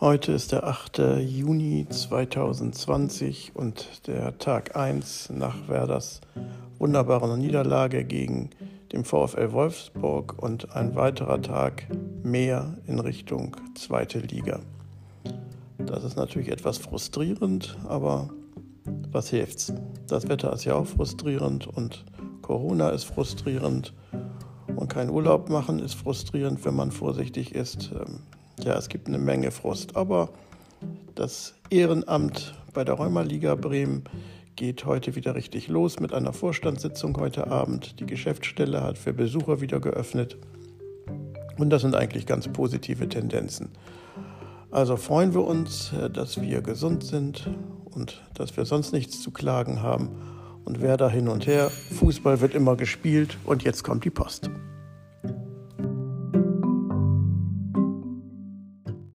Heute ist der 8. Juni 2020 und der Tag 1 nach Werders wunderbarer Niederlage gegen den VfL Wolfsburg und ein weiterer Tag mehr in Richtung zweite Liga. Das ist natürlich etwas frustrierend, aber was hilft's? Das Wetter ist ja auch frustrierend und Corona ist frustrierend und kein Urlaub machen ist frustrierend, wenn man vorsichtig ist. Ja, es gibt eine Menge Frust, aber das Ehrenamt bei der Rheumaliga Bremen geht heute wieder richtig los mit einer Vorstandssitzung heute Abend. Die Geschäftsstelle hat für Besucher wieder geöffnet. Und das sind eigentlich ganz positive Tendenzen. Also freuen wir uns, äh, dass wir gesund sind und dass wir sonst nichts zu klagen haben. Und wer da hin und her, Fußball wird immer gespielt und jetzt kommt die Post.